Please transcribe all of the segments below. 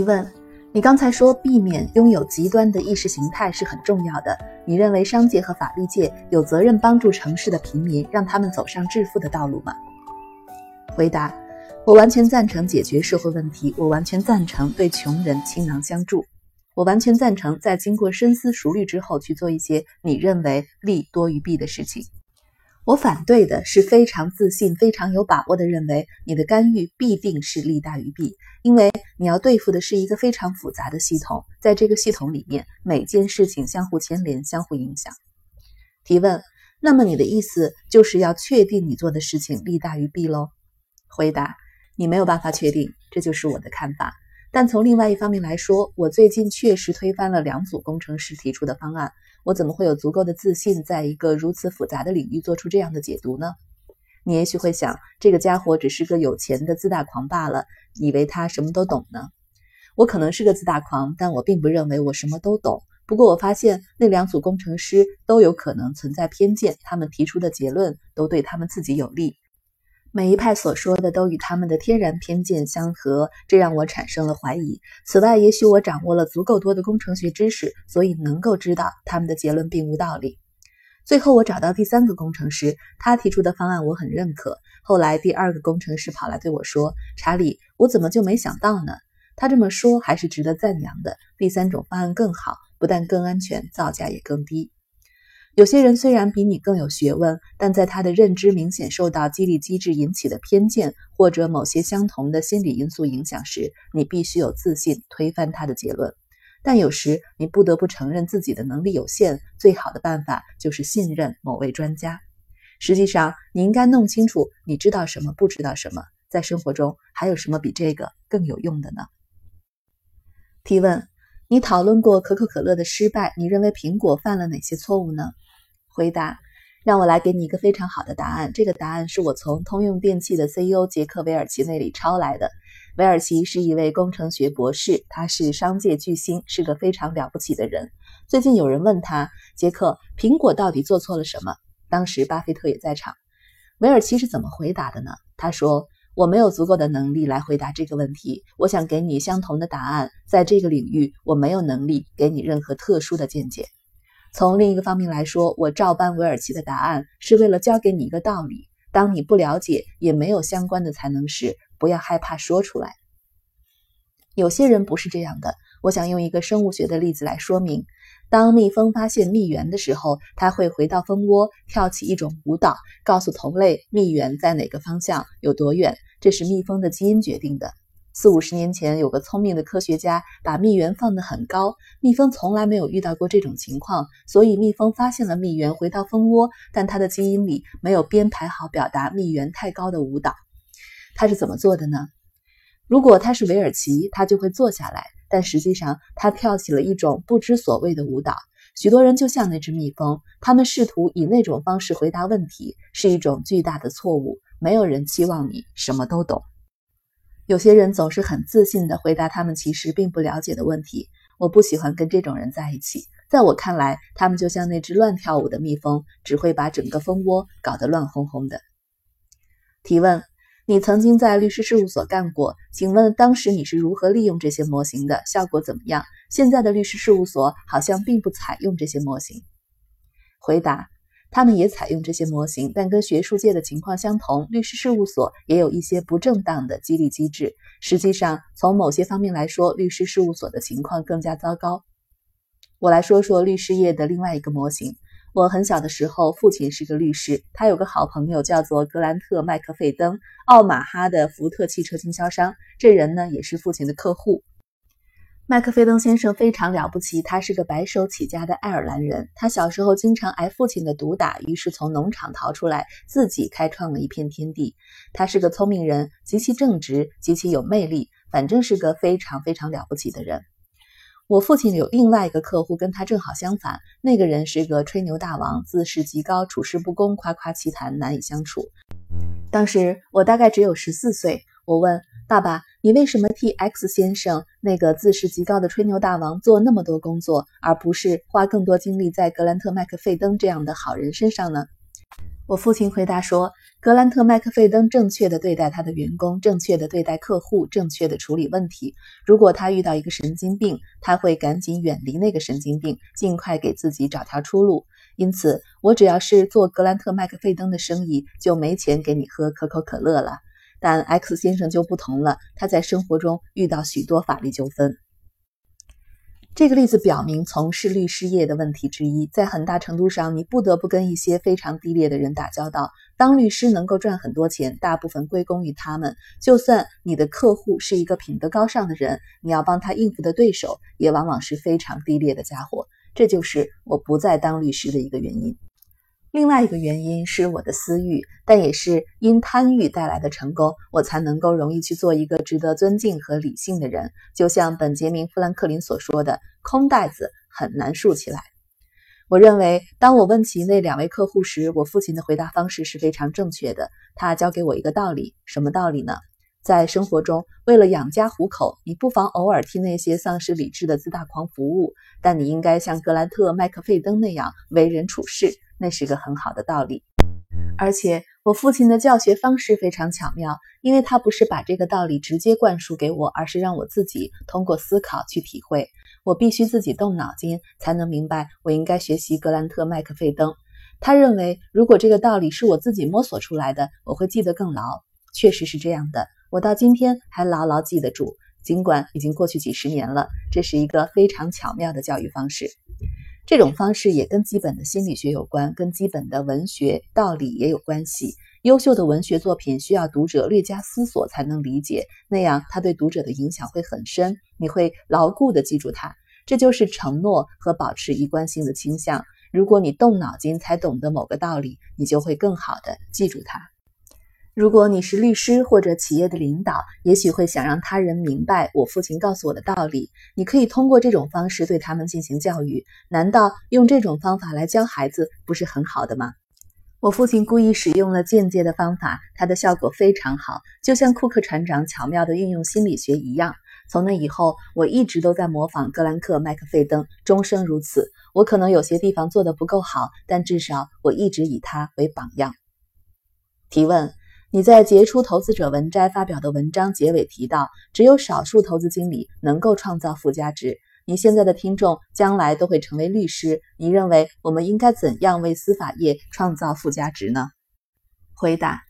提问：你刚才说避免拥有极端的意识形态是很重要的，你认为商界和法律界有责任帮助城市的平民，让他们走上致富的道路吗？回答：我完全赞成解决社会问题，我完全赞成对穷人倾囊相助，我完全赞成在经过深思熟虑之后去做一些你认为利多于弊的事情。我反对的是非常自信、非常有把握的认为你的干预必定是利大于弊，因为你要对付的是一个非常复杂的系统，在这个系统里面，每件事情相互牵连、相互影响。提问：那么你的意思就是要确定你做的事情利大于弊喽？回答：你没有办法确定，这就是我的看法。但从另外一方面来说，我最近确实推翻了两组工程师提出的方案。我怎么会有足够的自信，在一个如此复杂的领域做出这样的解读呢？你也许会想，这个家伙只是个有钱的自大狂罢了，以为他什么都懂呢？我可能是个自大狂，但我并不认为我什么都懂。不过我发现那两组工程师都有可能存在偏见，他们提出的结论都对他们自己有利。每一派所说的都与他们的天然偏见相合，这让我产生了怀疑。此外，也许我掌握了足够多的工程学知识，所以能够知道他们的结论并无道理。最后，我找到第三个工程师，他提出的方案我很认可。后来，第二个工程师跑来对我说：“查理，我怎么就没想到呢？”他这么说还是值得赞扬的。第三种方案更好，不但更安全，造价也更低。有些人虽然比你更有学问，但在他的认知明显受到激励机制引起的偏见或者某些相同的心理因素影响时，你必须有自信推翻他的结论。但有时你不得不承认自己的能力有限，最好的办法就是信任某位专家。实际上，你应该弄清楚你知道什么，不知道什么。在生活中还有什么比这个更有用的呢？提问。你讨论过可口可乐的失败，你认为苹果犯了哪些错误呢？回答：让我来给你一个非常好的答案。这个答案是我从通用电气的 CEO 杰克韦尔奇那里抄来的。韦尔奇是一位工程学博士，他是商界巨星，是个非常了不起的人。最近有人问他：杰克，苹果到底做错了什么？当时巴菲特也在场。韦尔奇是怎么回答的呢？他说。我没有足够的能力来回答这个问题。我想给你相同的答案，在这个领域，我没有能力给你任何特殊的见解。从另一个方面来说，我照搬韦尔奇的答案，是为了教给你一个道理：当你不了解也没有相关的才能时，不要害怕说出来。有些人不是这样的。我想用一个生物学的例子来说明：当蜜蜂发现蜜源的时候，它会回到蜂窝，跳起一种舞蹈，告诉同类蜜源在哪个方向，有多远。这是蜜蜂的基因决定的。四五十年前，有个聪明的科学家把蜜源放得很高，蜜蜂从来没有遇到过这种情况，所以蜜蜂发现了蜜源，回到蜂窝，但它的基因里没有编排好表达蜜源太高的舞蹈。他是怎么做的呢？如果他是韦尔奇，他就会坐下来，但实际上他跳起了一种不知所谓的舞蹈。许多人就像那只蜜蜂，他们试图以那种方式回答问题，是一种巨大的错误。没有人期望你什么都懂。有些人总是很自信地回答他们其实并不了解的问题。我不喜欢跟这种人在一起。在我看来，他们就像那只乱跳舞的蜜蜂，只会把整个蜂窝搞得乱哄哄的。提问：你曾经在律师事务所干过，请问当时你是如何利用这些模型的？效果怎么样？现在的律师事务所好像并不采用这些模型。回答。他们也采用这些模型，但跟学术界的情况相同，律师事务所也有一些不正当的激励机制。实际上，从某些方面来说，律师事务所的情况更加糟糕。我来说说律师业的另外一个模型。我很小的时候，父亲是个律师，他有个好朋友叫做格兰特·麦克费登，奥马哈的福特汽车经销商。这人呢，也是父亲的客户。麦克菲登先生非常了不起，他是个白手起家的爱尔兰人。他小时候经常挨父亲的毒打，于是从农场逃出来，自己开创了一片天地。他是个聪明人，极其正直，极其有魅力，反正是个非常非常了不起的人。我父亲有另外一个客户，跟他正好相反，那个人是个吹牛大王，自视极高，处事不公，夸夸其谈，难以相处。当时我大概只有十四岁，我问。爸爸，你为什么替 X 先生那个自视极高的吹牛大王做那么多工作，而不是花更多精力在格兰特·麦克费登这样的好人身上呢？我父亲回答说：“格兰特·麦克费登正确的对待他的员工，正确的对待客户，正确的处理问题。如果他遇到一个神经病，他会赶紧远离那个神经病，尽快给自己找条出路。因此，我只要是做格兰特·麦克费登的生意，就没钱给你喝可口可乐了。但 X 先生就不同了，他在生活中遇到许多法律纠纷。”这个例子表明，从事律师业的问题之一，在很大程度上，你不得不跟一些非常低劣的人打交道。当律师能够赚很多钱，大部分归功于他们。就算你的客户是一个品德高尚的人，你要帮他应付的对手也往往是非常低劣的家伙。这就是我不再当律师的一个原因。另外一个原因是我的私欲，但也是因贪欲带来的成功，我才能够容易去做一个值得尊敬和理性的人。就像本杰明·富兰克林所说的：“空袋子很难竖起来。”我认为，当我问起那两位客户时，我父亲的回答方式是非常正确的。他教给我一个道理，什么道理呢？在生活中，为了养家糊口，你不妨偶尔替那些丧失理智的自大狂服务，但你应该像格兰特·麦克费登那样为人处事。那是个很好的道理，而且我父亲的教学方式非常巧妙，因为他不是把这个道理直接灌输给我，而是让我自己通过思考去体会。我必须自己动脑筋，才能明白我应该学习格兰特·麦克费登。他认为，如果这个道理是我自己摸索出来的，我会记得更牢。确实是这样的，我到今天还牢牢记得住，尽管已经过去几十年了。这是一个非常巧妙的教育方式。这种方式也跟基本的心理学有关，跟基本的文学道理也有关系。优秀的文学作品需要读者略加思索才能理解，那样他对读者的影响会很深，你会牢固地记住它。这就是承诺和保持一贯性的倾向。如果你动脑筋才懂得某个道理，你就会更好地记住它。如果你是律师或者企业的领导，也许会想让他人明白我父亲告诉我的道理。你可以通过这种方式对他们进行教育。难道用这种方法来教孩子不是很好的吗？我父亲故意使用了间接的方法，它的效果非常好，就像库克船长巧妙地运用心理学一样。从那以后，我一直都在模仿格兰克·麦克费登，终生如此。我可能有些地方做得不够好，但至少我一直以他为榜样。提问。你在杰出投资者文摘发表的文章结尾提到，只有少数投资经理能够创造附加值。你现在的听众将来都会成为律师，你认为我们应该怎样为司法业创造附加值呢？回答：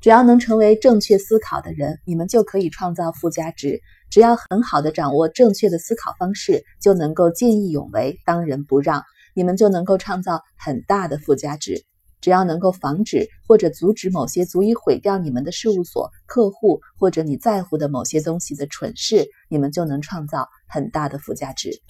只要能成为正确思考的人，你们就可以创造附加值。只要很好的掌握正确的思考方式，就能够见义勇为、当仁不让，你们就能够创造很大的附加值。只要能够防止或者阻止某些足以毁掉你们的事务所、客户或者你在乎的某些东西的蠢事，你们就能创造很大的附加值。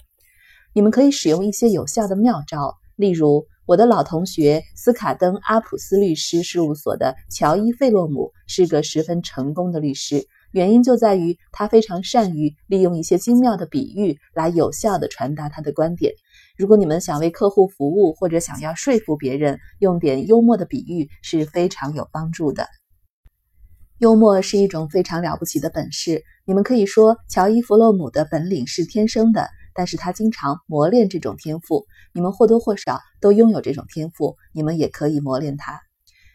你们可以使用一些有效的妙招，例如我的老同学斯卡登阿普斯律师事务所的乔伊费洛姆是个十分成功的律师，原因就在于他非常善于利用一些精妙的比喻来有效地传达他的观点。如果你们想为客户服务，或者想要说服别人，用点幽默的比喻是非常有帮助的。幽默是一种非常了不起的本事。你们可以说，乔伊·弗洛姆的本领是天生的，但是他经常磨练这种天赋。你们或多或少都拥有这种天赋，你们也可以磨练它。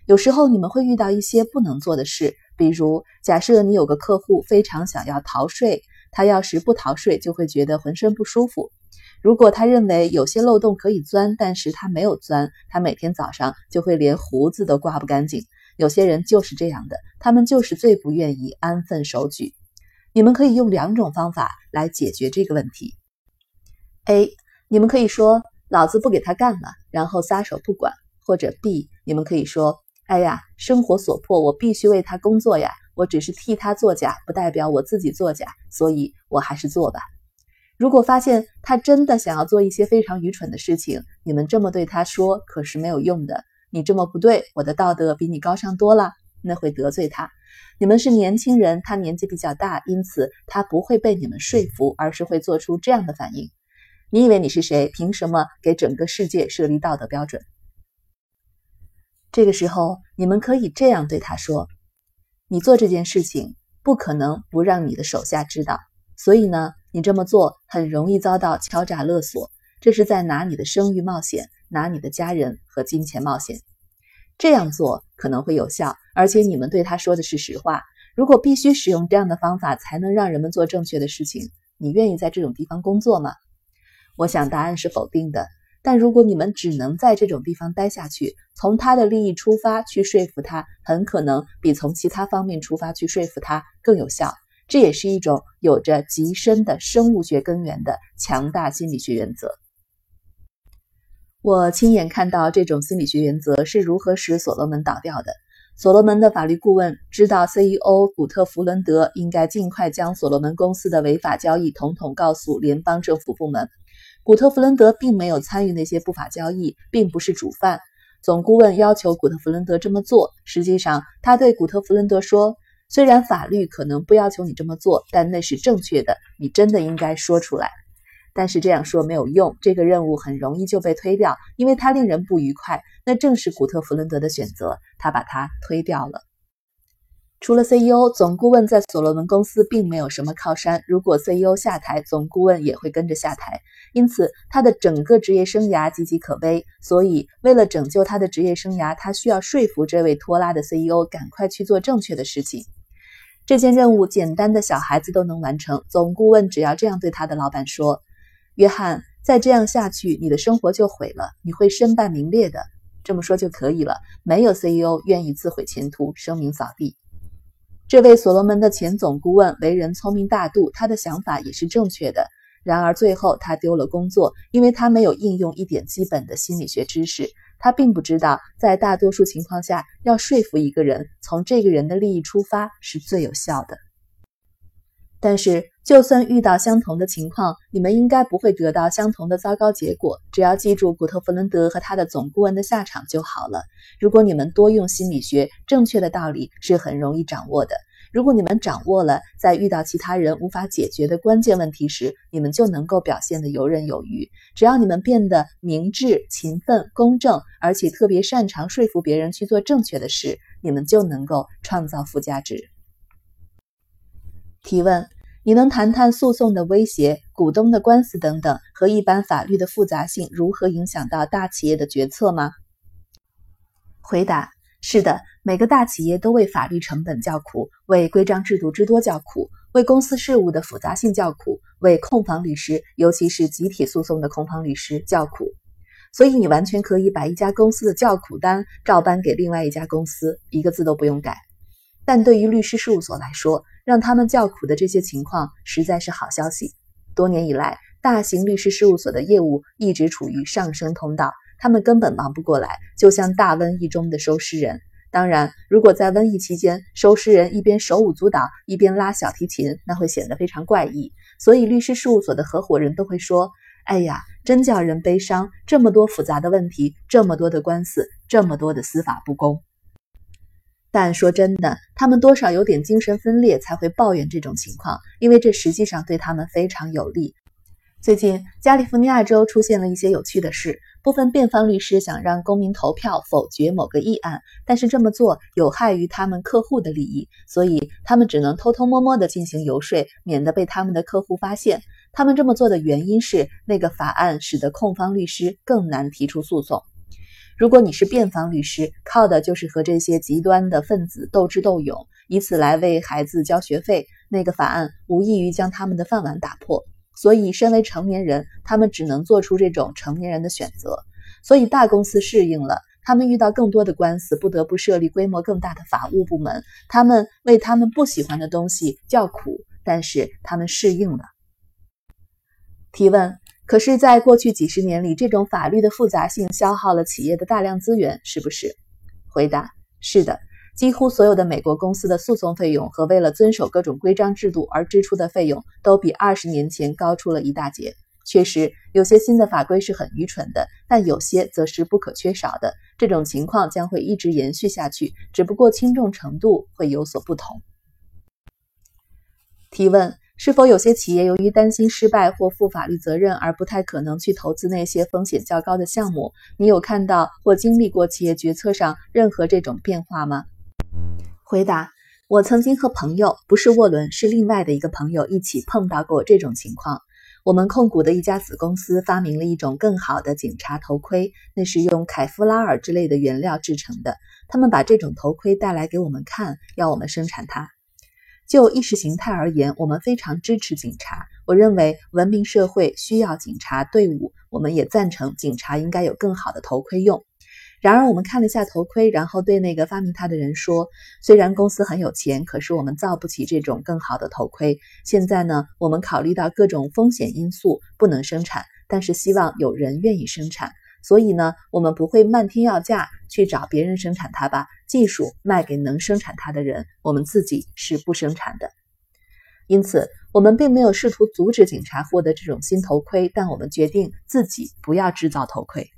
有时候你们会遇到一些不能做的事，比如，假设你有个客户非常想要逃税，他要是不逃税，就会觉得浑身不舒服。如果他认为有些漏洞可以钻，但是他没有钻，他每天早上就会连胡子都刮不干净。有些人就是这样的，他们就是最不愿意安分守矩。你们可以用两种方法来解决这个问题：A，你们可以说“老子不给他干了”，然后撒手不管；或者 B，你们可以说“哎呀，生活所迫，我必须为他工作呀，我只是替他作假，不代表我自己作假，所以我还是做吧。”如果发现他真的想要做一些非常愚蠢的事情，你们这么对他说可是没有用的。你这么不对，我的道德比你高尚多了，那会得罪他。你们是年轻人，他年纪比较大，因此他不会被你们说服，而是会做出这样的反应。你以为你是谁？凭什么给整个世界设立道德标准？这个时候，你们可以这样对他说：“你做这件事情不可能不让你的手下知道，所以呢？”你这么做很容易遭到敲诈勒索，这是在拿你的声誉冒险，拿你的家人和金钱冒险。这样做可能会有效，而且你们对他说的是实话。如果必须使用这样的方法才能让人们做正确的事情，你愿意在这种地方工作吗？我想答案是否定的。但如果你们只能在这种地方待下去，从他的利益出发去说服他，很可能比从其他方面出发去说服他更有效。这也是一种有着极深的生物学根源的强大心理学原则。我亲眼看到这种心理学原则是如何使所罗门倒掉的。所罗门的法律顾问知道 CEO 古特弗伦德应该尽快将所罗门公司的违法交易统统告诉联邦政府部门。古特弗伦德并没有参与那些不法交易，并不是主犯。总顾问要求古特弗伦德这么做。实际上，他对古特弗伦德说：“虽然法律可能不要求你这么做，但那是正确的。你真的应该说出来。”但是这样说没有用，这个任务很容易就被推掉，因为它令人不愉快。那正是古特弗伦德的选择，他把它推掉了。除了 CEO，总顾问在所罗门公司并没有什么靠山。如果 CEO 下台，总顾问也会跟着下台。因此，他的整个职业生涯岌岌可危。所以，为了拯救他的职业生涯，他需要说服这位拖拉的 CEO 赶快去做正确的事情。这件任务，简单的小孩子都能完成。总顾问只要这样对他的老板说：“约翰，再这样下去，你的生活就毁了，你会身败名裂的。”这么说就可以了。没有 CEO 愿意自毁前途，声名扫地。这位所罗门的前总顾问为人聪明大度，他的想法也是正确的。然而最后他丢了工作，因为他没有应用一点基本的心理学知识。他并不知道，在大多数情况下，要说服一个人从这个人的利益出发是最有效的。但是，就算遇到相同的情况，你们应该不会得到相同的糟糕结果。只要记住古特弗伦德和他的总顾问的下场就好了。如果你们多用心理学，正确的道理是很容易掌握的。如果你们掌握了，在遇到其他人无法解决的关键问题时，你们就能够表现得游刃有余。只要你们变得明智、勤奋、公正，而且特别擅长说服别人去做正确的事，你们就能够创造附加值。提问：你能谈谈诉讼的威胁、股东的官司等等和一般法律的复杂性如何影响到大企业的决策吗？回答：是的，每个大企业都为法律成本叫苦，为规章制度之多叫苦，为公司事务的复杂性叫苦，为控方律师，尤其是集体诉讼的控方律师叫苦。所以，你完全可以把一家公司的叫苦单照搬给另外一家公司，一个字都不用改。但对于律师事务所来说，让他们叫苦的这些情况实在是好消息。多年以来，大型律师事务所的业务一直处于上升通道，他们根本忙不过来，就像大瘟疫中的收尸人。当然，如果在瘟疫期间，收尸人一边手舞足蹈，一边拉小提琴，那会显得非常怪异。所以，律师事务所的合伙人都会说：“哎呀，真叫人悲伤！这么多复杂的问题，这么多的官司，这么多的司法不公。”但说真的，他们多少有点精神分裂，才会抱怨这种情况，因为这实际上对他们非常有利。最近，加利福尼亚州出现了一些有趣的事：部分辩方律师想让公民投票否决某个议案，但是这么做有害于他们客户的利益，所以他们只能偷偷摸摸地进行游说，免得被他们的客户发现。他们这么做的原因是，那个法案使得控方律师更难提出诉讼。如果你是辩方律师，靠的就是和这些极端的分子斗智斗勇，以此来为孩子交学费。那个法案无异于将他们的饭碗打破。所以，身为成年人，他们只能做出这种成年人的选择。所以，大公司适应了，他们遇到更多的官司，不得不设立规模更大的法务部门。他们为他们不喜欢的东西叫苦，但是他们适应了。提问。可是，在过去几十年里，这种法律的复杂性消耗了企业的大量资源，是不是？回答：是的。几乎所有的美国公司的诉讼费用和为了遵守各种规章制度而支出的费用，都比二十年前高出了一大截。确实，有些新的法规是很愚蠢的，但有些则是不可缺少的。这种情况将会一直延续下去，只不过轻重程度会有所不同。提问。是否有些企业由于担心失败或负法律责任而不太可能去投资那些风险较高的项目？你有看到或经历过企业决策上任何这种变化吗？回答：我曾经和朋友，不是沃伦，是另外的一个朋友一起碰到过这种情况。我们控股的一家子公司发明了一种更好的警察头盔，那是用凯夫拉尔之类的原料制成的。他们把这种头盔带来给我们看，要我们生产它。就意识形态而言，我们非常支持警察。我认为文明社会需要警察队伍，我们也赞成警察应该有更好的头盔用。然而，我们看了一下头盔，然后对那个发明它的人说：“虽然公司很有钱，可是我们造不起这种更好的头盔。现在呢，我们考虑到各种风险因素，不能生产，但是希望有人愿意生产。所以呢，我们不会漫天要价去找别人生产它吧？技术卖给能生产它的人，我们自己是不生产的。因此，我们并没有试图阻止警察获得这种新头盔，但我们决定自己不要制造头盔。”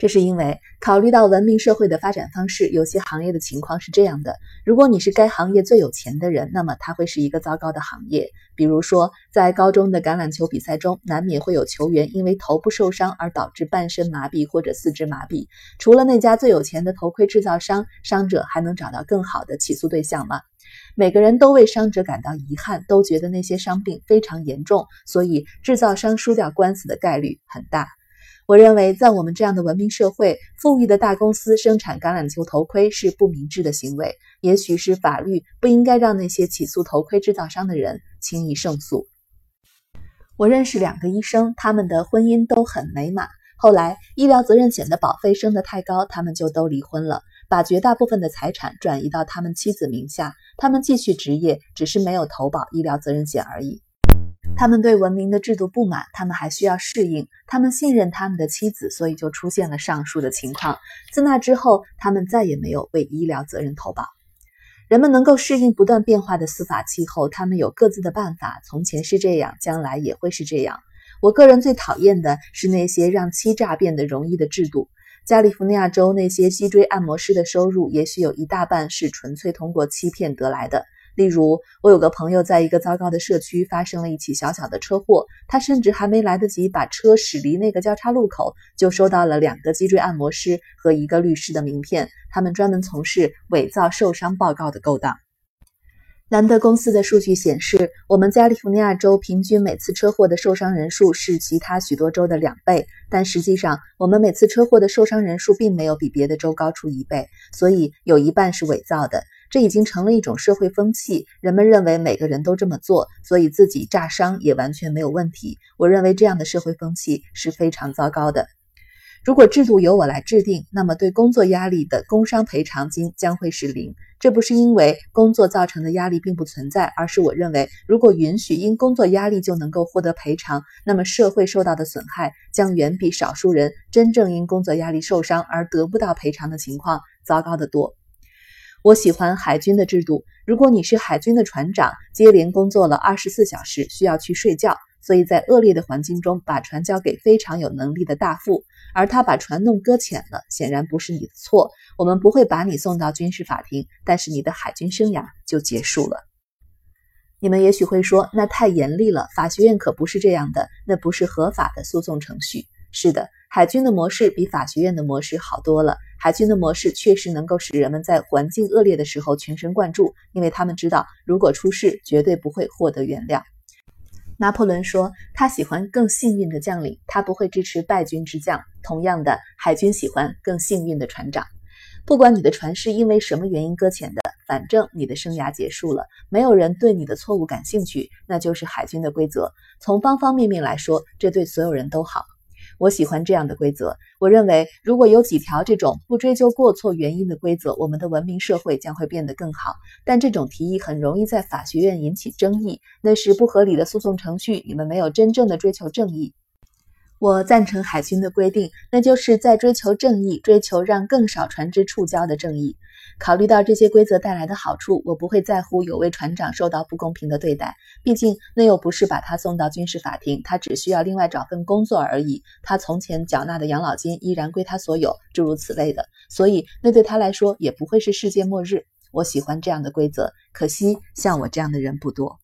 这是因为考虑到文明社会的发展方式，有些行业的情况是这样的：如果你是该行业最有钱的人，那么它会是一个糟糕的行业。比如说，在高中的橄榄球比赛中，难免会有球员因为头部受伤而导致半身麻痹或者四肢麻痹。除了那家最有钱的头盔制造商，伤者还能找到更好的起诉对象吗？每个人都为伤者感到遗憾，都觉得那些伤病非常严重，所以制造商输掉官司的概率很大。我认为，在我们这样的文明社会，富裕的大公司生产橄榄球头盔是不明智的行为。也许是法律不应该让那些起诉头盔制造商的人轻易胜诉。我认识两个医生，他们的婚姻都很美满。后来，医疗责任险的保费升得太高，他们就都离婚了，把绝大部分的财产转移到他们妻子名下。他们继续执业，只是没有投保医疗责任险而已。他们对文明的制度不满，他们还需要适应。他们信任他们的妻子，所以就出现了上述的情况。自那之后，他们再也没有为医疗责任投保。人们能够适应不断变化的司法气候，他们有各自的办法。从前是这样，将来也会是这样。我个人最讨厌的是那些让欺诈变得容易的制度。加利福尼亚州那些脊椎按摩师的收入，也许有一大半是纯粹通过欺骗得来的。例如，我有个朋友在一个糟糕的社区发生了一起小小的车祸，他甚至还没来得及把车驶离那个交叉路口，就收到了两个脊椎按摩师和一个律师的名片，他们专门从事伪造受伤报告的勾当。兰德公司的数据显示，我们加利福尼亚州平均每次车祸的受伤人数是其他许多州的两倍，但实际上，我们每次车祸的受伤人数并没有比别的州高出一倍，所以有一半是伪造的。这已经成了一种社会风气，人们认为每个人都这么做，所以自己炸伤也完全没有问题。我认为这样的社会风气是非常糟糕的。如果制度由我来制定，那么对工作压力的工伤赔偿金将会是零。这不是因为工作造成的压力并不存在，而是我认为，如果允许因工作压力就能够获得赔偿，那么社会受到的损害将远比少数人真正因工作压力受伤而得不到赔偿的情况糟糕得多。我喜欢海军的制度。如果你是海军的船长，接连工作了二十四小时，需要去睡觉，所以在恶劣的环境中把船交给非常有能力的大副，而他把船弄搁浅了，显然不是你的错。我们不会把你送到军事法庭，但是你的海军生涯就结束了。你们也许会说，那太严厉了。法学院可不是这样的，那不是合法的诉讼程序。是的，海军的模式比法学院的模式好多了。海军的模式确实能够使人们在环境恶劣的时候全神贯注，因为他们知道如果出事绝对不会获得原谅。拿破仑说，他喜欢更幸运的将领，他不会支持败军之将。同样的，海军喜欢更幸运的船长。不管你的船是因为什么原因搁浅的，反正你的生涯结束了，没有人对你的错误感兴趣，那就是海军的规则。从方方面面来说，这对所有人都好。我喜欢这样的规则。我认为，如果有几条这种不追究过错原因的规则，我们的文明社会将会变得更好。但这种提议很容易在法学院引起争议，那是不合理的诉讼程序。你们没有真正的追求正义。我赞成海军的规定，那就是在追求正义，追求让更少船只触礁的正义。考虑到这些规则带来的好处，我不会在乎有位船长受到不公平的对待。毕竟那又不是把他送到军事法庭，他只需要另外找份工作而已。他从前缴纳的养老金依然归他所有，诸如此类的。所以那对他来说也不会是世界末日。我喜欢这样的规则，可惜像我这样的人不多。